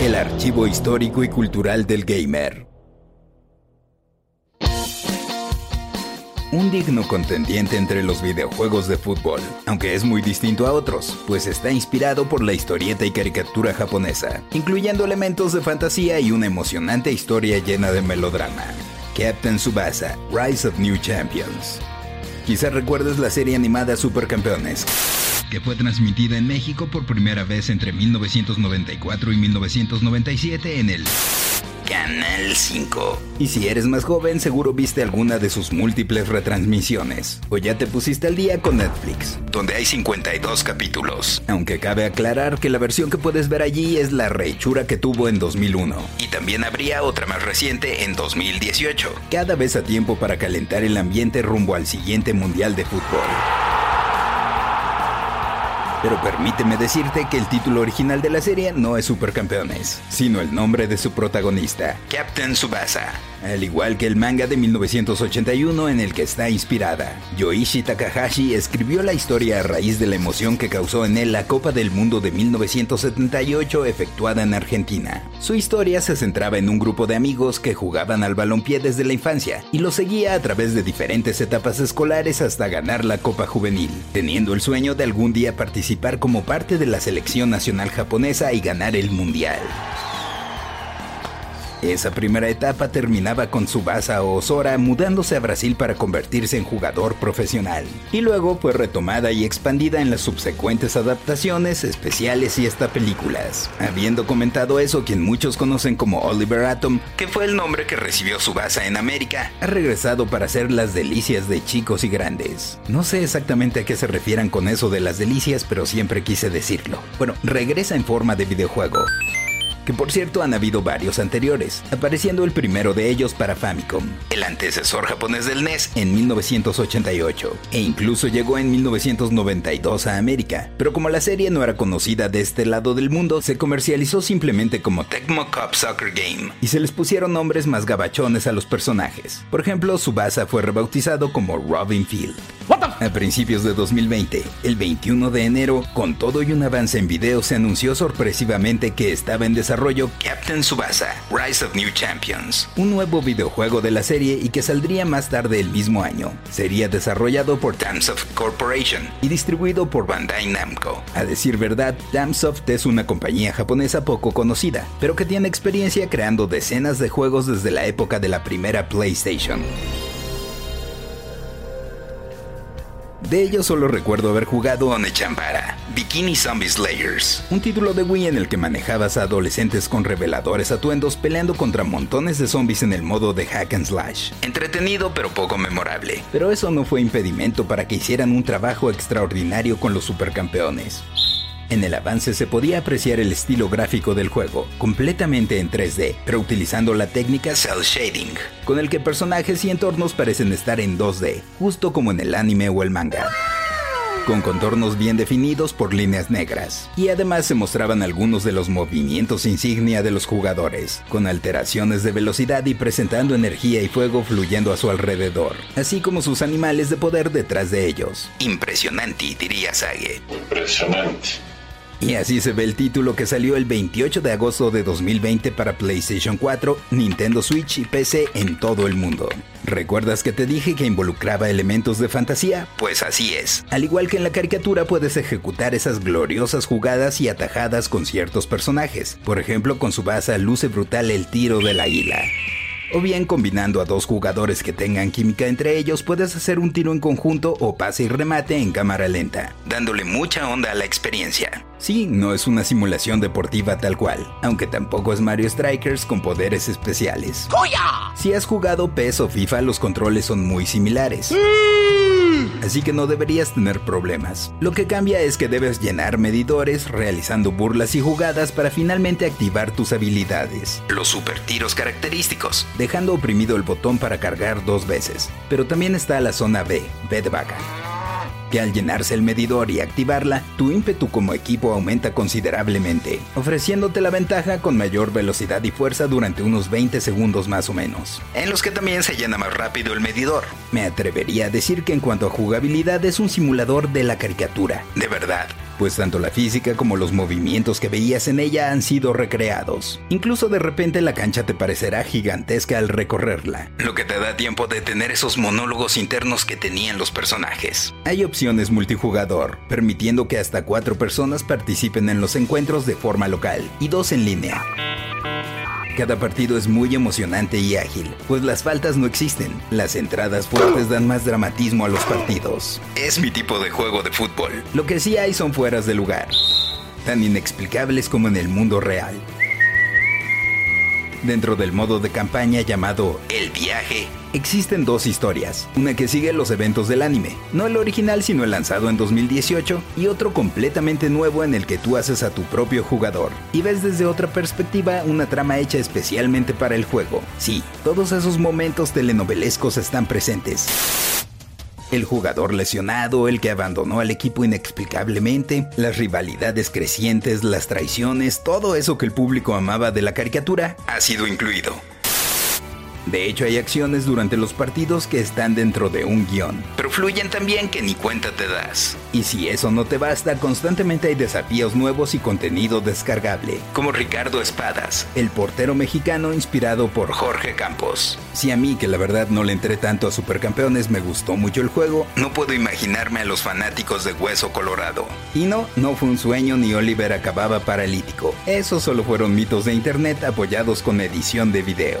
El archivo histórico y cultural del gamer. Un digno contendiente entre los videojuegos de fútbol, aunque es muy distinto a otros, pues está inspirado por la historieta y caricatura japonesa, incluyendo elementos de fantasía y una emocionante historia llena de melodrama. Captain Tsubasa, Rise of New Champions. Quizás recuerdes la serie animada Supercampeones, que fue transmitida en México por primera vez entre 1994 y 1997 en el Canal 5. Y si eres más joven, seguro viste alguna de sus múltiples retransmisiones. O ya te pusiste al día con Netflix, donde hay 52 capítulos. Aunque cabe aclarar que la versión que puedes ver allí es la rechura que tuvo en 2001. Y también habría otra más reciente en 2018. Cada vez a tiempo para calentar el ambiente rumbo al siguiente Mundial de Fútbol. Pero permíteme decirte que el título original de la serie no es Supercampeones, sino el nombre de su protagonista, Captain Tsubasa, al igual que el manga de 1981 en el que está inspirada. Yoichi Takahashi escribió la historia a raíz de la emoción que causó en él la Copa del Mundo de 1978 efectuada en Argentina. Su historia se centraba en un grupo de amigos que jugaban al balompié desde la infancia y lo seguía a través de diferentes etapas escolares hasta ganar la Copa Juvenil, teniendo el sueño de algún día participar como parte de la selección nacional japonesa y ganar el mundial. Esa primera etapa terminaba con Tsubasa Osora mudándose a Brasil para convertirse en jugador profesional, y luego fue retomada y expandida en las subsecuentes adaptaciones, especiales y hasta películas. Habiendo comentado eso quien muchos conocen como Oliver Atom, que fue el nombre que recibió Tsubasa en América, ha regresado para hacer las delicias de chicos y grandes. No sé exactamente a qué se refieran con eso de las delicias, pero siempre quise decirlo. Bueno, regresa en forma de videojuego que por cierto han habido varios anteriores, apareciendo el primero de ellos para Famicom, el antecesor japonés del NES en 1988, e incluso llegó en 1992 a América, pero como la serie no era conocida de este lado del mundo, se comercializó simplemente como Tecmo Cup Soccer Game, y se les pusieron nombres más gabachones a los personajes. Por ejemplo, Subasa fue rebautizado como Robin Field. A principios de 2020, el 21 de enero, con todo y un avance en video, se anunció sorpresivamente que estaba en desarrollo Captain Tsubasa, Rise of New Champions, un nuevo videojuego de la serie y que saldría más tarde el mismo año. Sería desarrollado por Damsoft Corporation y distribuido por Bandai Namco. A decir verdad, Damsoft es una compañía japonesa poco conocida, pero que tiene experiencia creando decenas de juegos desde la época de la primera PlayStation. De ellos solo recuerdo haber jugado Onechambara, Bikini Zombie Slayers, un título de Wii en el que manejabas a adolescentes con reveladores atuendos peleando contra montones de zombies en el modo de hack and slash. Entretenido pero poco memorable, pero eso no fue impedimento para que hicieran un trabajo extraordinario con los supercampeones. En el avance se podía apreciar el estilo gráfico del juego, completamente en 3D, pero utilizando la técnica cel shading, con el que personajes y entornos parecen estar en 2D, justo como en el anime o el manga con contornos bien definidos por líneas negras. Y además se mostraban algunos de los movimientos insignia de los jugadores, con alteraciones de velocidad y presentando energía y fuego fluyendo a su alrededor, así como sus animales de poder detrás de ellos. Impresionante, diría Sage. Impresionante. Y así se ve el título que salió el 28 de agosto de 2020 para PlayStation 4, Nintendo Switch y PC en todo el mundo. ¿Recuerdas que te dije que involucraba elementos de fantasía? Pues así es. Al igual que en la caricatura puedes ejecutar esas gloriosas jugadas y atajadas con ciertos personajes. Por ejemplo, con su base luce brutal el tiro del águila. O bien combinando a dos jugadores que tengan química entre ellos, puedes hacer un tiro en conjunto o pase y remate en cámara lenta, dándole mucha onda a la experiencia. Sí, no es una simulación deportiva tal cual, aunque tampoco es Mario Strikers con poderes especiales. Si has jugado PES o FIFA, los controles son muy similares. Así que no deberías tener problemas. Lo que cambia es que debes llenar medidores realizando burlas y jugadas para finalmente activar tus habilidades. Los super tiros característicos, dejando oprimido el botón para cargar dos veces. Pero también está la zona B, B de vaca que al llenarse el medidor y activarla, tu ímpetu como equipo aumenta considerablemente, ofreciéndote la ventaja con mayor velocidad y fuerza durante unos 20 segundos más o menos, en los que también se llena más rápido el medidor. Me atrevería a decir que en cuanto a jugabilidad es un simulador de la caricatura, de verdad pues tanto la física como los movimientos que veías en ella han sido recreados. Incluso de repente la cancha te parecerá gigantesca al recorrerla, lo que te da tiempo de tener esos monólogos internos que tenían los personajes. Hay opciones multijugador, permitiendo que hasta cuatro personas participen en los encuentros de forma local y dos en línea. Cada partido es muy emocionante y ágil, pues las faltas no existen. Las entradas fuertes dan más dramatismo a los partidos. Es mi tipo de juego de fútbol. Lo que sí hay son fueras de lugar, tan inexplicables como en el mundo real. Dentro del modo de campaña llamado El Viaje, existen dos historias. Una que sigue los eventos del anime, no el original sino el lanzado en 2018, y otro completamente nuevo en el que tú haces a tu propio jugador. Y ves desde otra perspectiva una trama hecha especialmente para el juego. Sí, todos esos momentos telenovelescos están presentes. El jugador lesionado, el que abandonó al equipo inexplicablemente, las rivalidades crecientes, las traiciones, todo eso que el público amaba de la caricatura ha sido incluido. De hecho, hay acciones durante los partidos que están dentro de un guion, pero fluyen tan bien que ni cuenta te das. Y si eso no te basta, constantemente hay desafíos nuevos y contenido descargable, como Ricardo Espadas, el portero mexicano inspirado por Jorge Campos. Si a mí, que la verdad no le entré tanto a Supercampeones, me gustó mucho el juego, no puedo imaginarme a los fanáticos de Hueso Colorado. Y no, no fue un sueño ni Oliver acababa paralítico. Esos solo fueron mitos de internet apoyados con edición de video.